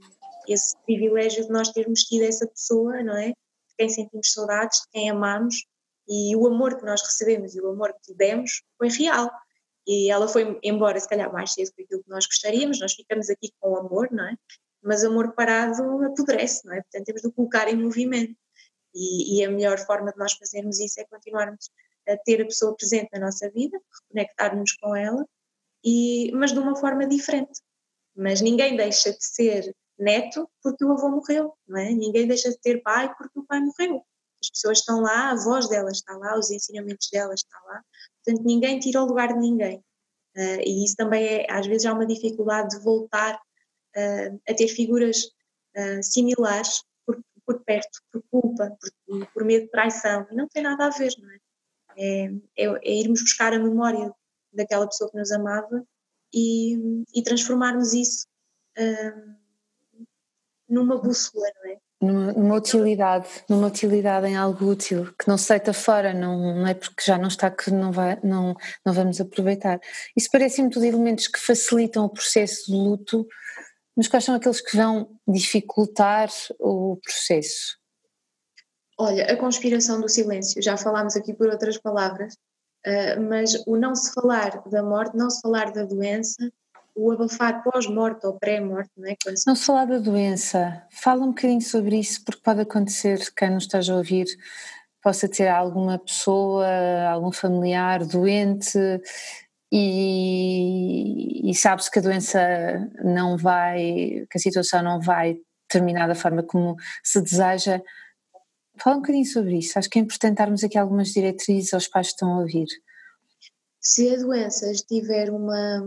esse privilégio de nós termos tido essa pessoa, não é? De quem sentimos saudades, de quem amamos, e o amor que nós recebemos e o amor que demos foi real. E ela foi embora, se calhar, mais cedo do que aquilo que nós gostaríamos, nós ficamos aqui com amor, não é? Mas amor parado apodrece, não é? Portanto, temos de colocar em movimento. E, e, a melhor forma de nós fazermos isso é continuarmos a ter a pessoa presente na nossa vida, reconectarmos com ela, e, mas de uma forma diferente. Mas ninguém deixa de ser neto porque o avô morreu, não é? Ninguém deixa de ter pai porque o pai morreu. As pessoas estão lá, a voz delas está lá, os ensinamentos delas estão lá, portanto ninguém tira o lugar de ninguém. Uh, e isso também é, às vezes há uma dificuldade de voltar uh, a ter figuras uh, similares por perto, por culpa, por, por medo de traição, e não tem nada a ver, não é? É, é, é irmos buscar a memória daquela pessoa que nos amava e, e transformarmos isso hum, numa bússola, não é? Numa, numa, utilidade, numa utilidade em algo útil, que não se deita fora, não, não é porque já não está que não, vai, não, não vamos aproveitar. Isso parece-me tudo elementos que facilitam o processo de luto mas quais são aqueles que vão dificultar o processo? Olha, a conspiração do silêncio, já falámos aqui por outras palavras, uh, mas o não se falar da morte, não se falar da doença, o abafar pós-morte ou pré-morte, não é? Quando. Não se falar da doença, fala um bocadinho sobre isso, porque pode acontecer, quem nos esteja a ouvir, possa ter alguma pessoa, algum familiar doente e, e sabe-se que a doença não vai, que a situação não vai terminar da forma como se deseja. Fala um bocadinho sobre isso. Acho que é importante darmos aqui algumas diretrizes aos pais que estão a ouvir. Se a doença tiver uma,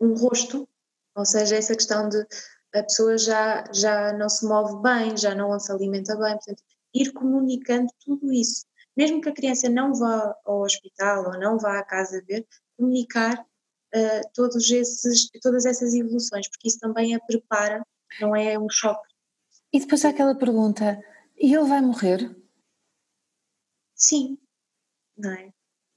um rosto, ou seja, essa questão de a pessoa já, já não se move bem, já não se alimenta bem, portanto, ir comunicando tudo isso. Mesmo que a criança não vá ao hospital ou não vá à casa ver, comunicar uh, todos esses, todas essas evoluções, porque isso também a prepara, não é um choque. E depois há aquela pergunta: e ele vai morrer? Sim, não é?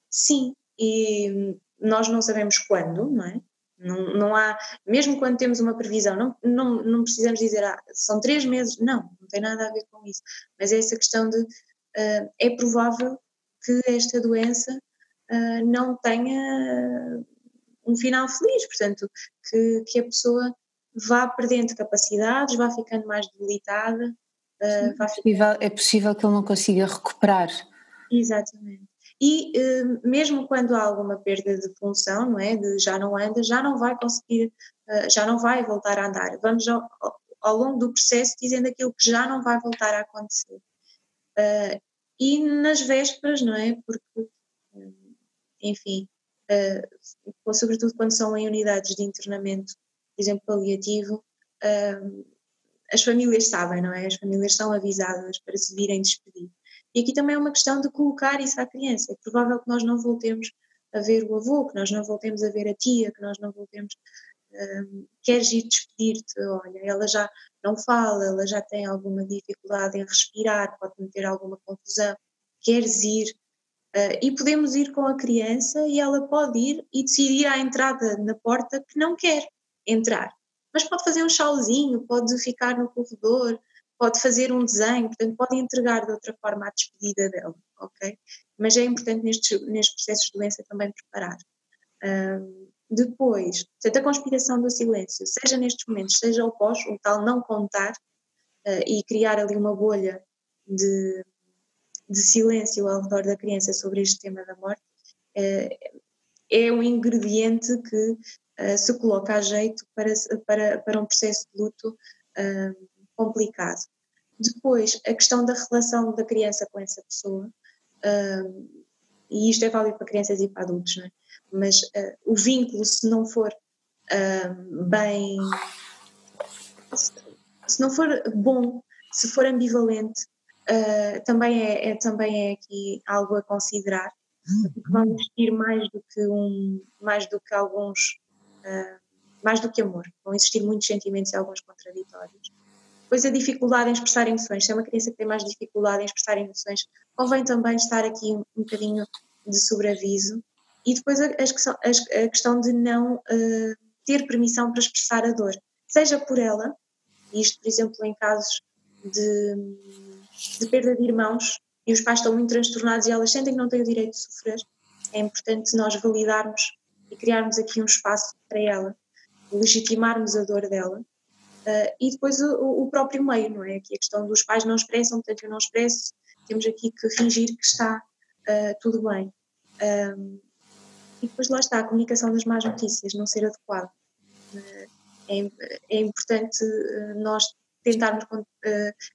Sim, e nós não sabemos quando, não é? Não, não há, mesmo quando temos uma previsão, não, não, não precisamos dizer, ah, são três meses, não, não tem nada a ver com isso, mas é essa questão de, uh, é provável que esta doença uh, não tenha um final feliz, portanto, que, que a pessoa vá perdendo capacidades, vá ficando mais debilitada. Uh, é, possível, é possível que ele não consiga recuperar. Exatamente. E uh, mesmo quando há alguma perda de função, não é, de já não anda, já não vai conseguir, uh, já não vai voltar a andar. Vamos ao, ao, longo do processo dizendo aquilo que já não vai voltar a acontecer. E nas vésperas, não é, porque, enfim, sobretudo quando são em unidades de internamento, por exemplo, paliativo, as famílias sabem, não é? As famílias são avisadas para se virem despedir. E aqui também é uma questão de colocar isso à criança. É provável que nós não voltemos a ver o avô, que nós não voltemos a ver a tia, que nós não voltemos. Um, queres ir despedir-te? Olha, ela já não fala, ela já tem alguma dificuldade em respirar, pode meter alguma confusão. Queres ir? Uh, e podemos ir com a criança e ela pode ir e decidir à entrada na porta que não quer entrar. Mas pode fazer um chauzinho, pode ficar no corredor, pode fazer um desenho, portanto, pode entregar de outra forma a despedida dela, ok? Mas é importante nestes, nestes processos de doença também preparar. Um, depois, portanto, a conspiração do silêncio, seja nestes momentos, seja o pós, o tal não contar uh, e criar ali uma bolha de, de silêncio ao redor da criança sobre este tema da morte, uh, é um ingrediente que uh, se coloca a jeito para, para, para um processo de luto complicado. Depois, a questão da relação da criança com essa pessoa, e isto é válido para crianças e para adultos, é? mas o vínculo, se não for bem. Se não for bom, se for ambivalente, também, é, é, também é aqui algo a considerar, porque vão existir mais do que, um, mais do que alguns. mais do que amor, vão existir muitos sentimentos e alguns contraditórios. Depois a dificuldade em expressar emoções, se é uma criança que tem mais dificuldade em expressar emoções, convém também estar aqui um, um bocadinho de sobreaviso. E depois a, a, a questão de não uh, ter permissão para expressar a dor, seja por ela, isto por exemplo em casos de, de perda de irmãos, e os pais estão muito transtornados e elas sentem que não têm o direito de sofrer, é importante nós validarmos e criarmos aqui um espaço para ela, legitimarmos a dor dela Uh, e depois o, o, próprio meio, não é? Aqui a questão dos pais não expressam, portanto eu não expresso, temos aqui que fingir que está uh, tudo bem. Um, e depois lá está, a comunicação das más notícias, não ser adequada. Uh, é, é, importante nós tentarmos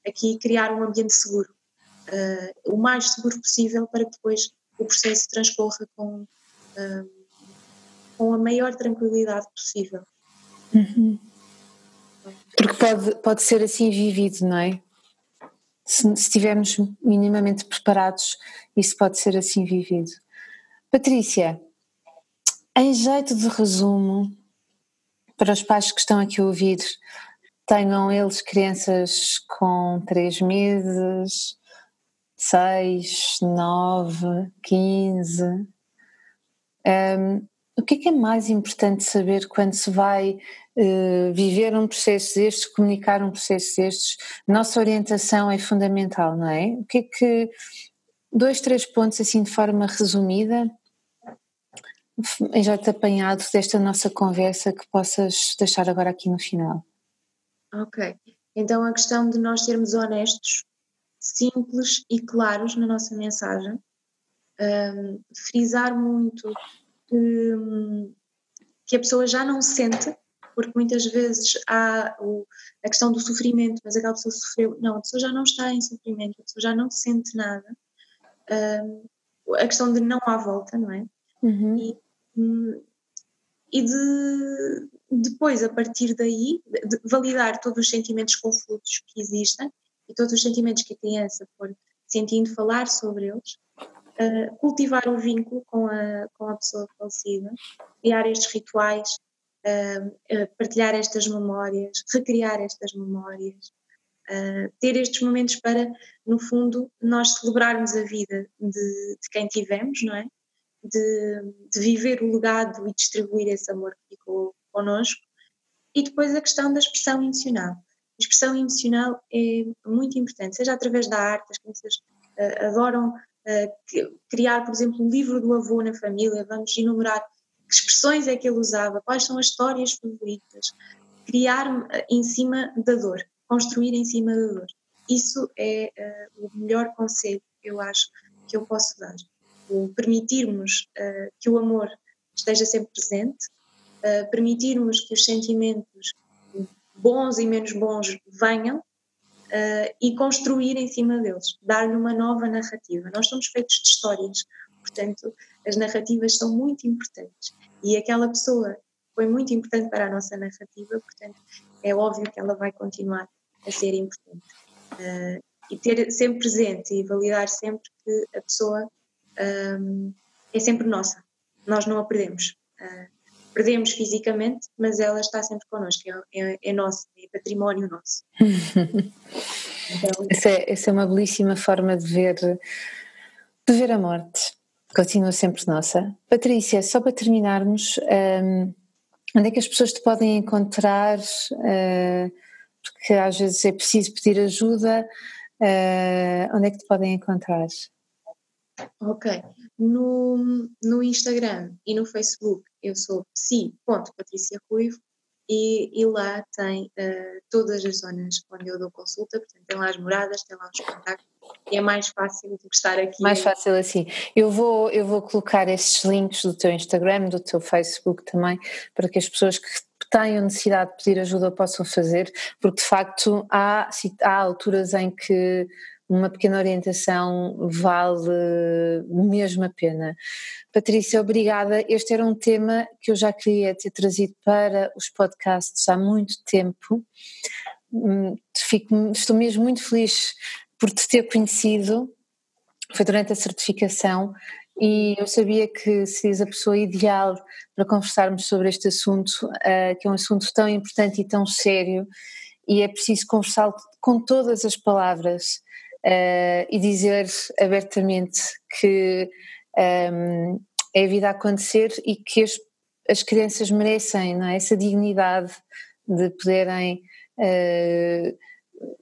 aqui criar um ambiente seguro, o mais seguro possível para que depois o processo transcorra com, com a maior tranquilidade possível. Uhum. Porque pode, pode ser assim vivido, não é? Se, se estivermos minimamente preparados, isso pode ser assim vivido. Patrícia, em jeito de resumo, para os pais que estão aqui a ouvir, tenham eles crianças com 3 meses, 6, 9, 15. Um, o que é que é mais importante saber quando se vai uh, viver um processo destes, comunicar um processo destes? Nossa orientação é fundamental, não é? O que é que. Dois, três pontos assim de forma resumida, em jeito apanhado desta nossa conversa que possas deixar agora aqui no final. Ok. Então a questão de nós sermos honestos, simples e claros na nossa mensagem, um, frisar muito que, que a pessoa já não sente, porque muitas vezes há o, a questão do sofrimento, mas aquela pessoa sofreu. Não, a pessoa já não está em sofrimento, a pessoa já não sente nada. Um, a questão de não há volta, não é? Uhum. E, e de depois, a partir daí, validar todos os sentimentos conflitos que existem e todos os sentimentos que a criança for sentindo, falar sobre eles uh, cultivar o vínculo com a, com a pessoa falecida, criar estes rituais, uh, uh, partilhar estas memórias, recriar estas memórias, ter estes momentos para, no fundo, nós celebrarmos a vida de, de quem tivemos, não é? de, de, viver o legado e distribuir esse amor que ficou connosco. E depois a questão da expressão emocional. A expressão emocional é muito importante, seja através da arte, as crianças uh, adoram uh, criar, por exemplo, um livro do avô na família, vamos enumerar que expressões é que ele usava, quais são as histórias favoritas, criar em cima da dor, construir em cima da dor. Isso é uh, o melhor conselho, eu acho, que eu posso dar. O permitirmos uh, que o amor esteja sempre presente, uh, permitirmos que os sentimentos bons e menos bons venham e construir em cima deles, dar-lhe uma nova narrativa. Nós somos feitos de histórias, portanto, as narrativas são muito importantes. E aquela pessoa foi muito importante para a nossa narrativa, portanto, é óbvio que ela vai continuar a ser importante. Uh, e ter sempre presente e validar sempre que a pessoa um, é sempre nossa, nós não a perdemos. Uh, perdemos fisicamente, mas ela está sempre connosco, é, é, é nosso, é património nosso. então, essa, é, essa é uma belíssima forma de ver, de ver a morte, continua sempre nossa. Patrícia, só para terminarmos, um, onde é que as pessoas te podem encontrar? Uh, porque às vezes é preciso pedir ajuda. Uh, onde é que te podem encontrar? Ok. No, no Instagram e no Facebook eu sou psi.patriciaruivo e, e lá tem uh, todas as zonas onde eu dou consulta, portanto tem lá as moradas, tem lá os contactos e é mais fácil do que estar aqui. Mais fácil assim. Eu vou, eu vou colocar esses links do teu Instagram, do teu Facebook também, para que as pessoas que tenham necessidade de pedir ajuda possam fazer, porque de facto há, há alturas em que uma pequena orientação vale mesmo a pena. Patrícia, obrigada. Este era um tema que eu já queria ter trazido para os podcasts há muito tempo. Hum, fico, estou mesmo muito feliz por te ter conhecido. Foi durante a certificação e eu sabia que serias a pessoa ideal para conversarmos sobre este assunto, uh, que é um assunto tão importante e tão sério, e é preciso conversar com todas as palavras uh, e dizer abertamente que um, ehm, é a vida a acontecer e que as, as crianças merecem é? essa dignidade de poderem. Uh,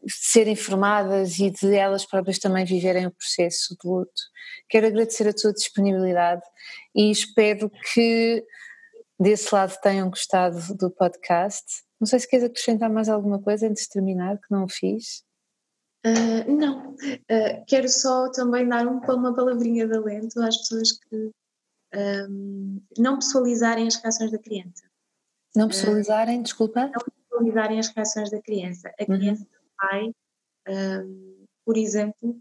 serem formadas e de elas próprias também viverem o processo de luto. Quero agradecer a tua disponibilidade e espero que desse lado tenham gostado do podcast. Não sei se queres acrescentar mais alguma coisa antes de terminar, que não o fiz. Uh, não, uh, quero só também dar um, uma palavrinha de alento às pessoas que um, não pessoalizarem as reações da criança. Não pessoalizarem, uh, desculpa? Não pessoalizarem as reações da criança. A uhum. criança pai, um, por exemplo,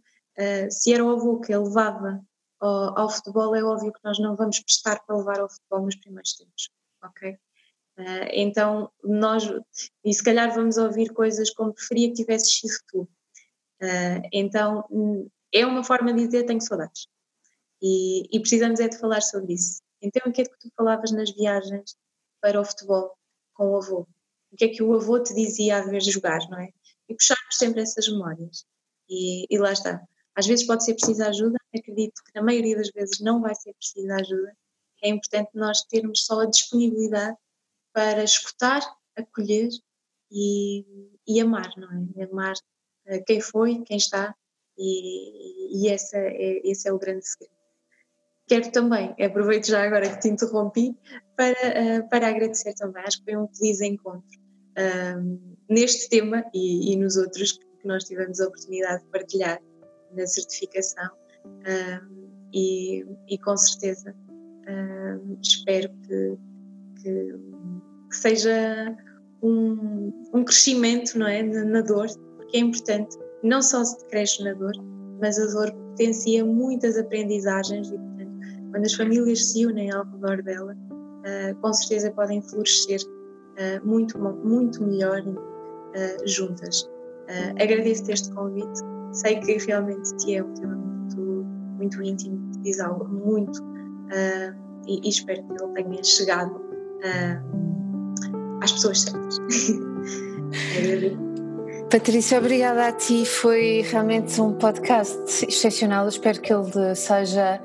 se era o avô que a levava ao, ao, futebol, é óbvio que nós não vamos prestar para levar ao futebol nos primeiros tempos, ok? Então, nós, e se calhar vamos ouvir coisas como preferia que tivesses sido tu. Uh, então, é uma forma de dizer tenho saudades. E, e, precisamos é de falar sobre isso. Então, o que é que tu falavas nas viagens para o futebol com o avô? O que é que o avô te dizia a ver jogar, não é? e puxarmos sempre essas memórias. E, e, lá está. Às vezes pode ser preciso ajuda, acredito que na maioria das vezes não vai ser preciso ajuda. É importante nós termos só a disponibilidade para escutar, acolher e, e amar, não é? Amar quem foi, quem está, e, e essa é, esse é o grande segredo. Quero também, aproveito já agora que te interrompi, para, uh, para agradecer também, acho que foi um feliz encontro um, neste tema e, e, nos outros que nós tivemos a oportunidade de partilhar na certificação um, e, e, com certeza um, espero que, que, que seja um, um, crescimento não é, na dor, é importante, não só se cresce na dor, mas a dor potencia muitas aprendizagens e, portanto, quando as famílias se unem ao redor dela, uh, com certeza podem florescer uh, muito, muito melhor uh, juntas. Agradeço-te este convite, sei que realmente te é um tema muito, muito íntimo, te diz algo muito e, e, espero que ele tenha chegado às pessoas certas. Patrícia, obrigada a ti. Foi realmente um podcast excepcional. espero que ele seja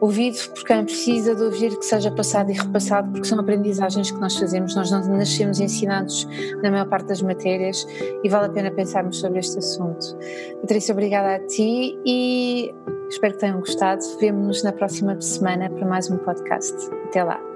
ouvido por quem precisa de ouvir que seja passado e repassado, porque são aprendizagens que nós fazemos, nós não nascemos ensinados na maior parte das matérias e vale a pena pensarmos sobre este assunto. Patrícia, obrigada a ti e espero que tenham gostado. Vemo-nos na próxima semana para mais um podcast. Até lá.